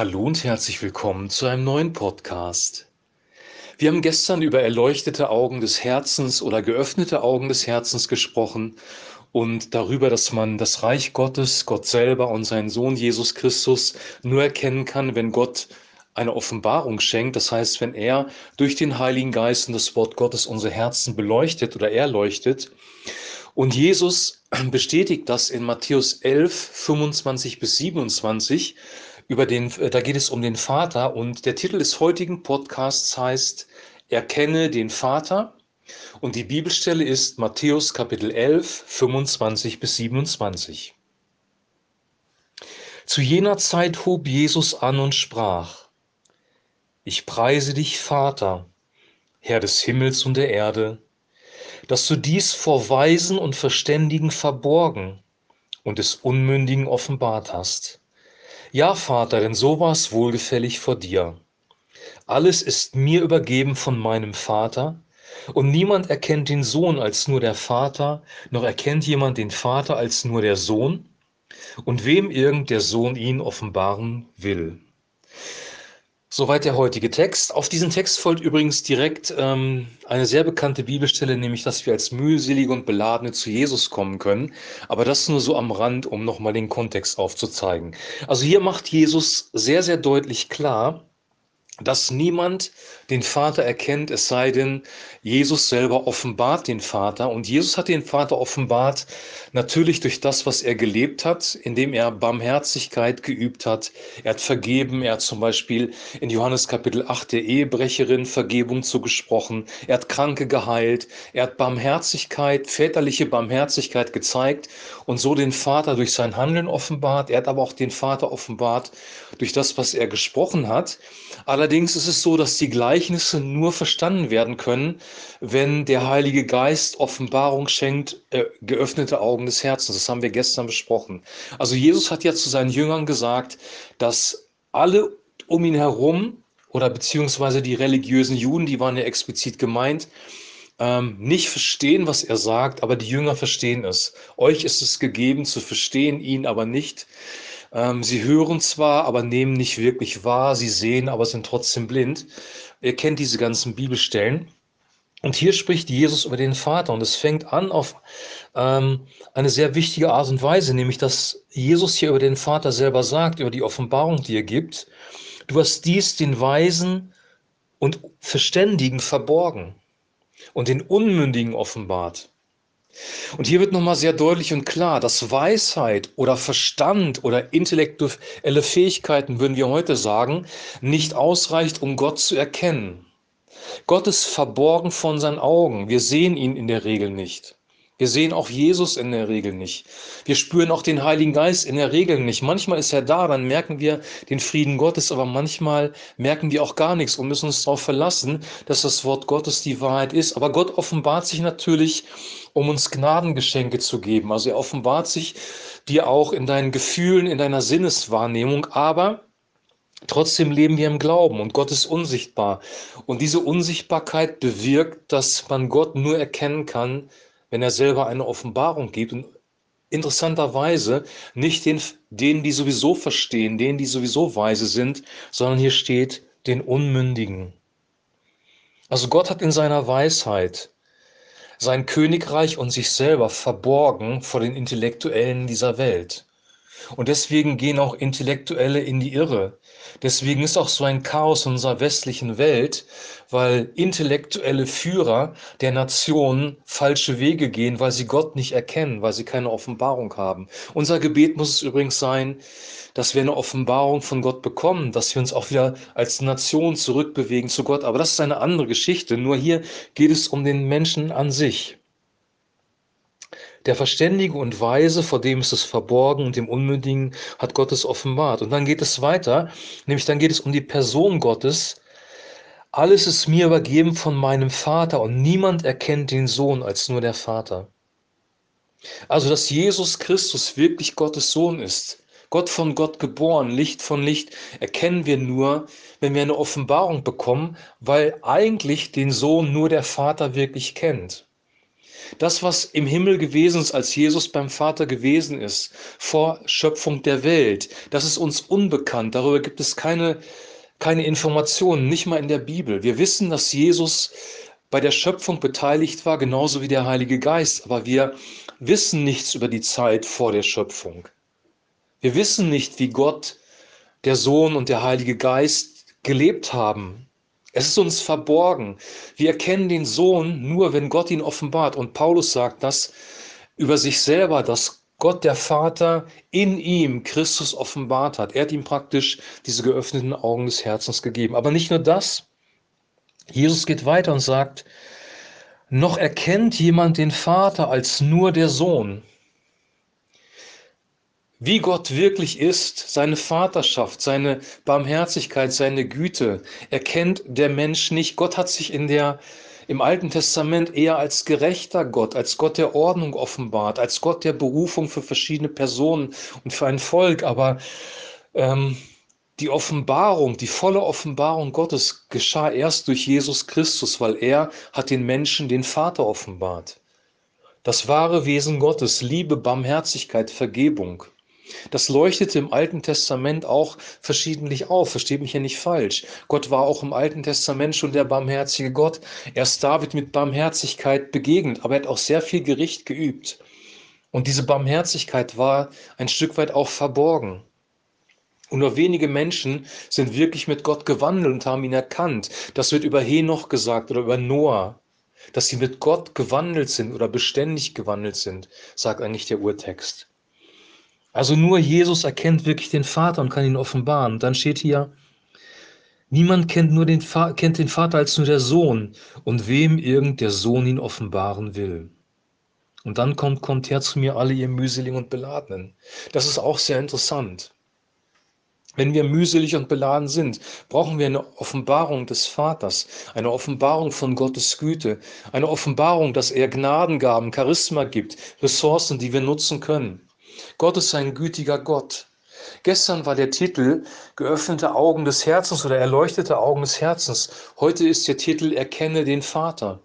Hallo und herzlich willkommen zu einem neuen Podcast. Wir haben gestern über erleuchtete Augen des Herzens oder geöffnete Augen des Herzens gesprochen und darüber, dass man das Reich Gottes, Gott selber und seinen Sohn Jesus Christus nur erkennen kann, wenn Gott eine Offenbarung schenkt. Das heißt, wenn er durch den Heiligen Geist und das Wort Gottes unsere Herzen beleuchtet oder erleuchtet. Und Jesus bestätigt das in Matthäus 11, 25 bis 27 über den, äh, da geht es um den Vater und der Titel des heutigen Podcasts heißt Erkenne den Vater und die Bibelstelle ist Matthäus Kapitel 11, 25 bis 27. Zu jener Zeit hob Jesus an und sprach, Ich preise dich, Vater, Herr des Himmels und der Erde, dass du dies vor Weisen und Verständigen verborgen und des Unmündigen offenbart hast. Ja, Vater, denn so war es wohlgefällig vor dir. Alles ist mir übergeben von meinem Vater, und niemand erkennt den Sohn als nur der Vater, noch erkennt jemand den Vater als nur der Sohn, und wem irgend der Sohn ihn offenbaren will. Soweit der heutige Text. Auf diesen Text folgt übrigens direkt ähm, eine sehr bekannte Bibelstelle, nämlich, dass wir als mühselige und beladene zu Jesus kommen können. Aber das nur so am Rand, um nochmal den Kontext aufzuzeigen. Also hier macht Jesus sehr, sehr deutlich klar, dass niemand den Vater erkennt, es sei denn, Jesus selber offenbart den Vater. Und Jesus hat den Vater offenbart, natürlich durch das, was er gelebt hat, indem er Barmherzigkeit geübt hat. Er hat vergeben, er hat zum Beispiel in Johannes Kapitel 8 der Ehebrecherin Vergebung zugesprochen. Er hat Kranke geheilt. Er hat Barmherzigkeit, väterliche Barmherzigkeit gezeigt und so den Vater durch sein Handeln offenbart. Er hat aber auch den Vater offenbart durch das, was er gesprochen hat. Allerdings ist es so, dass die Gleichnisse nur verstanden werden können, wenn der Heilige Geist Offenbarung schenkt, äh, geöffnete Augen des Herzens. Das haben wir gestern besprochen. Also Jesus hat ja zu seinen Jüngern gesagt, dass alle um ihn herum oder beziehungsweise die religiösen Juden, die waren ja explizit gemeint, ähm, nicht verstehen, was er sagt, aber die Jünger verstehen es. Euch ist es gegeben zu verstehen, ihn aber nicht. Ähm, sie hören zwar, aber nehmen nicht wirklich wahr. Sie sehen, aber sind trotzdem blind. Ihr kennt diese ganzen Bibelstellen. Und hier spricht Jesus über den Vater und es fängt an auf ähm, eine sehr wichtige Art und Weise, nämlich dass Jesus hier über den Vater selber sagt, über die Offenbarung, die er gibt. Du hast dies den Weisen und Verständigen verborgen und den Unmündigen offenbart. Und hier wird nochmal sehr deutlich und klar, dass Weisheit oder Verstand oder intellektuelle Fähigkeiten, würden wir heute sagen, nicht ausreicht, um Gott zu erkennen. Gott ist verborgen von seinen Augen. Wir sehen ihn in der Regel nicht. Wir sehen auch Jesus in der Regel nicht. Wir spüren auch den Heiligen Geist in der Regel nicht. Manchmal ist er da, dann merken wir den Frieden Gottes, aber manchmal merken wir auch gar nichts und müssen uns darauf verlassen, dass das Wort Gottes die Wahrheit ist. Aber Gott offenbart sich natürlich, um uns Gnadengeschenke zu geben. Also er offenbart sich dir auch in deinen Gefühlen, in deiner Sinneswahrnehmung, aber Trotzdem leben wir im Glauben und Gott ist unsichtbar. Und diese Unsichtbarkeit bewirkt, dass man Gott nur erkennen kann, wenn er selber eine Offenbarung gibt. Und interessanterweise nicht den, denen, die sowieso verstehen, denen, die sowieso weise sind, sondern hier steht den Unmündigen. Also Gott hat in seiner Weisheit sein Königreich und sich selber verborgen vor den Intellektuellen dieser Welt. Und deswegen gehen auch Intellektuelle in die Irre. Deswegen ist auch so ein Chaos in unserer westlichen Welt, weil intellektuelle Führer der Nationen falsche Wege gehen, weil sie Gott nicht erkennen, weil sie keine Offenbarung haben. Unser Gebet muss es übrigens sein, dass wir eine Offenbarung von Gott bekommen, dass wir uns auch wieder als Nation zurückbewegen zu Gott. Aber das ist eine andere Geschichte. Nur hier geht es um den Menschen an sich. Der Verständige und Weise, vor dem ist es verborgen und dem Unmündigen hat Gott es offenbart. Und dann geht es weiter, nämlich dann geht es um die Person Gottes. Alles ist mir übergeben von meinem Vater und niemand erkennt den Sohn als nur der Vater. Also, dass Jesus Christus wirklich Gottes Sohn ist, Gott von Gott geboren, Licht von Licht, erkennen wir nur, wenn wir eine Offenbarung bekommen, weil eigentlich den Sohn nur der Vater wirklich kennt. Das, was im Himmel gewesen ist, als Jesus beim Vater gewesen ist, vor Schöpfung der Welt, das ist uns unbekannt. Darüber gibt es keine, keine Informationen, nicht mal in der Bibel. Wir wissen, dass Jesus bei der Schöpfung beteiligt war, genauso wie der Heilige Geist, aber wir wissen nichts über die Zeit vor der Schöpfung. Wir wissen nicht, wie Gott, der Sohn und der Heilige Geist gelebt haben. Es ist uns verborgen. Wir erkennen den Sohn nur, wenn Gott ihn offenbart. Und Paulus sagt das über sich selber, dass Gott der Vater in ihm Christus offenbart hat. Er hat ihm praktisch diese geöffneten Augen des Herzens gegeben. Aber nicht nur das. Jesus geht weiter und sagt, noch erkennt jemand den Vater als nur der Sohn wie Gott wirklich ist, seine Vaterschaft, seine Barmherzigkeit, seine Güte, erkennt der Mensch nicht. Gott hat sich in der, im Alten Testament eher als gerechter Gott, als Gott der Ordnung offenbart, als Gott der Berufung für verschiedene Personen und für ein Volk. Aber ähm, die Offenbarung, die volle Offenbarung Gottes geschah erst durch Jesus Christus, weil er hat den Menschen den Vater offenbart. Das wahre Wesen Gottes, Liebe, Barmherzigkeit, Vergebung. Das leuchtete im Alten Testament auch verschiedentlich auf. Versteht mich hier nicht falsch. Gott war auch im Alten Testament schon der barmherzige Gott. Er ist David mit Barmherzigkeit begegnet, aber er hat auch sehr viel Gericht geübt. Und diese Barmherzigkeit war ein Stück weit auch verborgen. Und nur wenige Menschen sind wirklich mit Gott gewandelt und haben ihn erkannt. Das wird über Henoch gesagt oder über Noah, dass sie mit Gott gewandelt sind oder beständig gewandelt sind, sagt eigentlich der Urtext. Also nur Jesus erkennt wirklich den Vater und kann ihn offenbaren. Dann steht hier, niemand kennt, nur den, kennt den Vater als nur der Sohn und wem irgend der Sohn ihn offenbaren will. Und dann kommt, kommt her zu mir alle ihr mühseligen und Beladenen. Das ist auch sehr interessant. Wenn wir mühselig und beladen sind, brauchen wir eine Offenbarung des Vaters, eine Offenbarung von Gottes Güte, eine Offenbarung, dass er Gnadengaben, Charisma gibt, Ressourcen, die wir nutzen können. Gott ist ein gütiger Gott. Gestern war der Titel Geöffnete Augen des Herzens oder Erleuchtete Augen des Herzens. Heute ist der Titel Erkenne den Vater.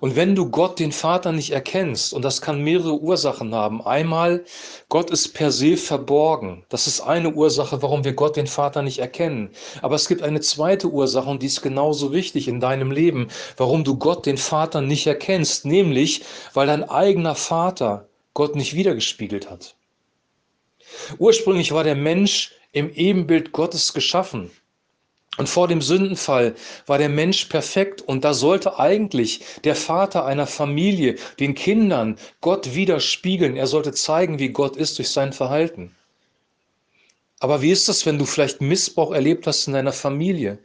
Und wenn du Gott, den Vater, nicht erkennst, und das kann mehrere Ursachen haben. Einmal, Gott ist per se verborgen. Das ist eine Ursache, warum wir Gott, den Vater, nicht erkennen. Aber es gibt eine zweite Ursache, und die ist genauso wichtig in deinem Leben, warum du Gott, den Vater, nicht erkennst. Nämlich, weil dein eigener Vater Gott nicht wiedergespiegelt hat. Ursprünglich war der Mensch im Ebenbild Gottes geschaffen. Und vor dem Sündenfall war der Mensch perfekt und da sollte eigentlich der Vater einer Familie den Kindern Gott widerspiegeln. Er sollte zeigen, wie Gott ist durch sein Verhalten. Aber wie ist das, wenn du vielleicht Missbrauch erlebt hast in deiner Familie?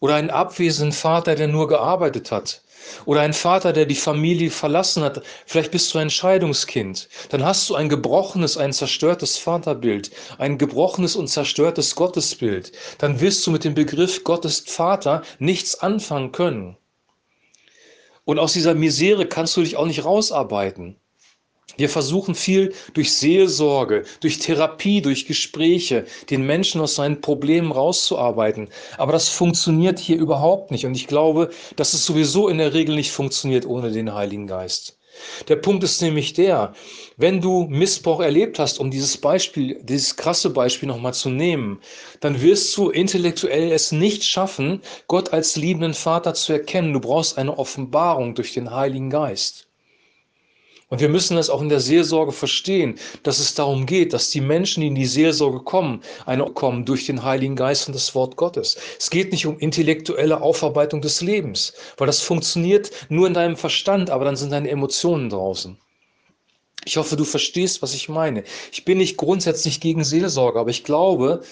Oder einen abwesenden Vater, der nur gearbeitet hat? Oder ein Vater, der die Familie verlassen hat. Vielleicht bist du ein Scheidungskind. Dann hast du ein gebrochenes, ein zerstörtes Vaterbild, ein gebrochenes und zerstörtes Gottesbild. Dann wirst du mit dem Begriff Gott ist Vater nichts anfangen können. Und aus dieser Misere kannst du dich auch nicht rausarbeiten. Wir versuchen viel durch Seelsorge, durch Therapie, durch Gespräche, den Menschen aus seinen Problemen rauszuarbeiten. Aber das funktioniert hier überhaupt nicht. Und ich glaube, dass es sowieso in der Regel nicht funktioniert ohne den Heiligen Geist. Der Punkt ist nämlich der, wenn du Missbrauch erlebt hast, um dieses Beispiel, dieses krasse Beispiel nochmal zu nehmen, dann wirst du intellektuell es nicht schaffen, Gott als liebenden Vater zu erkennen. Du brauchst eine Offenbarung durch den Heiligen Geist. Und wir müssen das auch in der Seelsorge verstehen, dass es darum geht, dass die Menschen, die in die Seelsorge kommen, eine kommen durch den Heiligen Geist und das Wort Gottes. Es geht nicht um intellektuelle Aufarbeitung des Lebens, weil das funktioniert nur in deinem Verstand, aber dann sind deine Emotionen draußen. Ich hoffe, du verstehst, was ich meine. Ich bin nicht grundsätzlich gegen Seelsorge, aber ich glaube,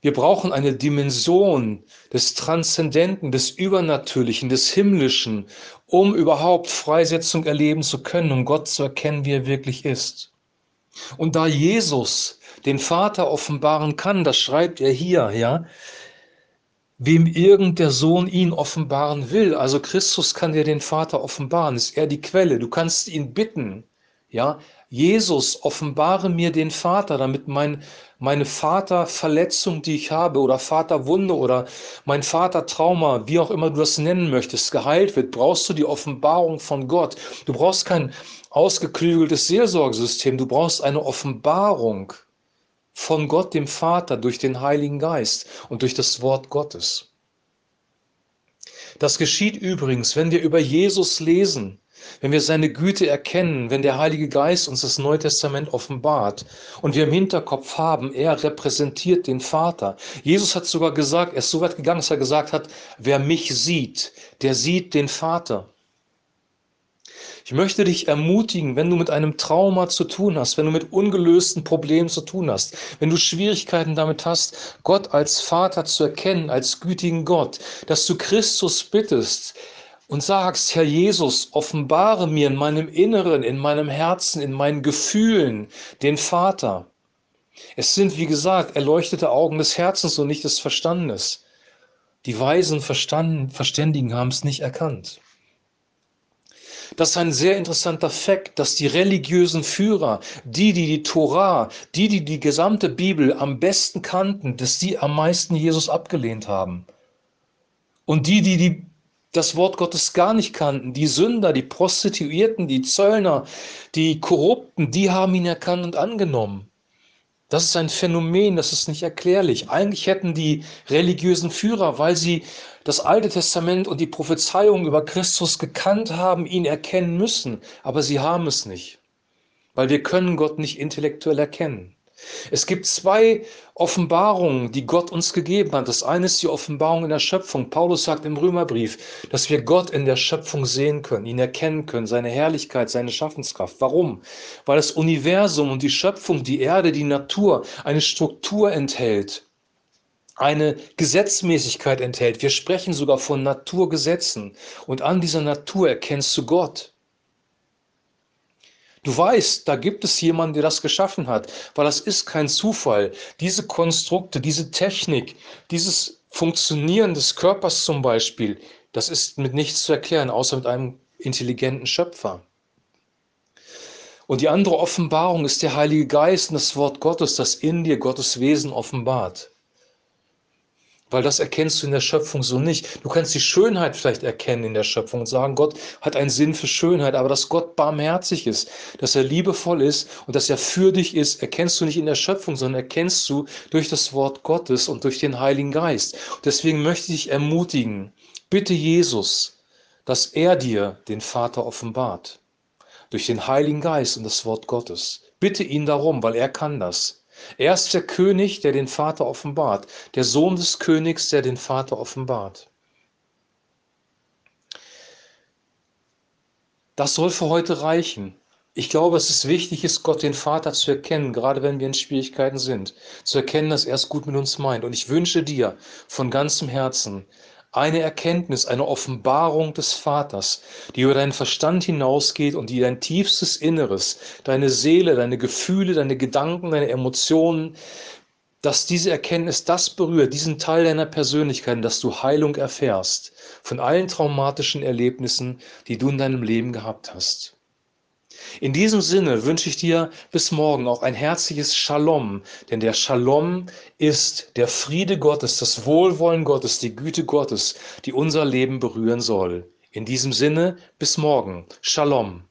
wir brauchen eine Dimension des Transzendenten, des Übernatürlichen, des Himmlischen, um überhaupt Freisetzung erleben zu können, um Gott zu erkennen, wie er wirklich ist. Und da Jesus den Vater offenbaren kann, das schreibt er hier, ja, wem irgend der Sohn ihn offenbaren will, also Christus kann dir den Vater offenbaren, ist er die Quelle. Du kannst ihn bitten, ja, Jesus, offenbare mir den Vater, damit mein, meine Vaterverletzung, die ich habe, oder Vaterwunde oder mein Vatertrauma, wie auch immer du das nennen möchtest, geheilt wird, brauchst du die Offenbarung von Gott. Du brauchst kein ausgeklügeltes Seelsorgesystem, du brauchst eine Offenbarung von Gott, dem Vater, durch den Heiligen Geist und durch das Wort Gottes. Das geschieht übrigens, wenn wir über Jesus lesen wenn wir seine Güte erkennen, wenn der Heilige Geist uns das Neue Testament offenbart und wir im Hinterkopf haben, er repräsentiert den Vater. Jesus hat sogar gesagt, er ist so weit gegangen, dass er gesagt hat, wer mich sieht, der sieht den Vater. Ich möchte dich ermutigen, wenn du mit einem Trauma zu tun hast, wenn du mit ungelösten Problemen zu tun hast, wenn du Schwierigkeiten damit hast, Gott als Vater zu erkennen, als gütigen Gott, dass du Christus bittest, und sagst, Herr Jesus, offenbare mir in meinem Inneren, in meinem Herzen, in meinen Gefühlen den Vater. Es sind, wie gesagt, erleuchtete Augen des Herzens und nicht des Verstandes. Die weisen Verständigen haben es nicht erkannt. Das ist ein sehr interessanter Fakt, dass die religiösen Führer, die, die die Torah, die, die die gesamte Bibel am besten kannten, dass die am meisten Jesus abgelehnt haben. Und die, die die das Wort Gottes gar nicht kannten. Die Sünder, die Prostituierten, die Zöllner, die Korrupten, die haben ihn erkannt und angenommen. Das ist ein Phänomen, das ist nicht erklärlich. Eigentlich hätten die religiösen Führer, weil sie das Alte Testament und die Prophezeiungen über Christus gekannt haben, ihn erkennen müssen. Aber sie haben es nicht, weil wir können Gott nicht intellektuell erkennen. Es gibt zwei Offenbarungen, die Gott uns gegeben hat. Das eine ist die Offenbarung in der Schöpfung. Paulus sagt im Römerbrief, dass wir Gott in der Schöpfung sehen können, ihn erkennen können, seine Herrlichkeit, seine Schaffenskraft. Warum? Weil das Universum und die Schöpfung, die Erde, die Natur eine Struktur enthält, eine Gesetzmäßigkeit enthält. Wir sprechen sogar von Naturgesetzen. Und an dieser Natur erkennst du Gott. Du weißt, da gibt es jemanden, der das geschaffen hat, weil das ist kein Zufall. Diese Konstrukte, diese Technik, dieses Funktionieren des Körpers zum Beispiel, das ist mit nichts zu erklären, außer mit einem intelligenten Schöpfer. Und die andere Offenbarung ist der Heilige Geist und das Wort Gottes, das in dir Gottes Wesen offenbart. Weil das erkennst du in der Schöpfung so nicht. Du kannst die Schönheit vielleicht erkennen in der Schöpfung und sagen, Gott hat einen Sinn für Schönheit, aber dass Gott barmherzig ist, dass er liebevoll ist und dass er für dich ist, erkennst du nicht in der Schöpfung, sondern erkennst du durch das Wort Gottes und durch den Heiligen Geist. Und deswegen möchte ich dich ermutigen, bitte Jesus, dass er dir den Vater offenbart. Durch den Heiligen Geist und das Wort Gottes. Bitte ihn darum, weil er kann das. Er ist der König, der den Vater offenbart, der Sohn des Königs, der den Vater offenbart. Das soll für heute reichen. Ich glaube, es ist wichtig, ist Gott den Vater zu erkennen, gerade wenn wir in Schwierigkeiten sind, zu erkennen, dass er es gut mit uns meint. Und ich wünsche dir von ganzem Herzen, eine Erkenntnis, eine Offenbarung des Vaters, die über deinen Verstand hinausgeht und die dein tiefstes Inneres, deine Seele, deine Gefühle, deine Gedanken, deine Emotionen, dass diese Erkenntnis das berührt, diesen Teil deiner Persönlichkeit, dass du Heilung erfährst von allen traumatischen Erlebnissen, die du in deinem Leben gehabt hast. In diesem Sinne wünsche ich dir bis morgen auch ein herzliches Shalom, denn der Shalom ist der Friede Gottes, das Wohlwollen Gottes, die Güte Gottes, die unser Leben berühren soll. In diesem Sinne, bis morgen. Shalom.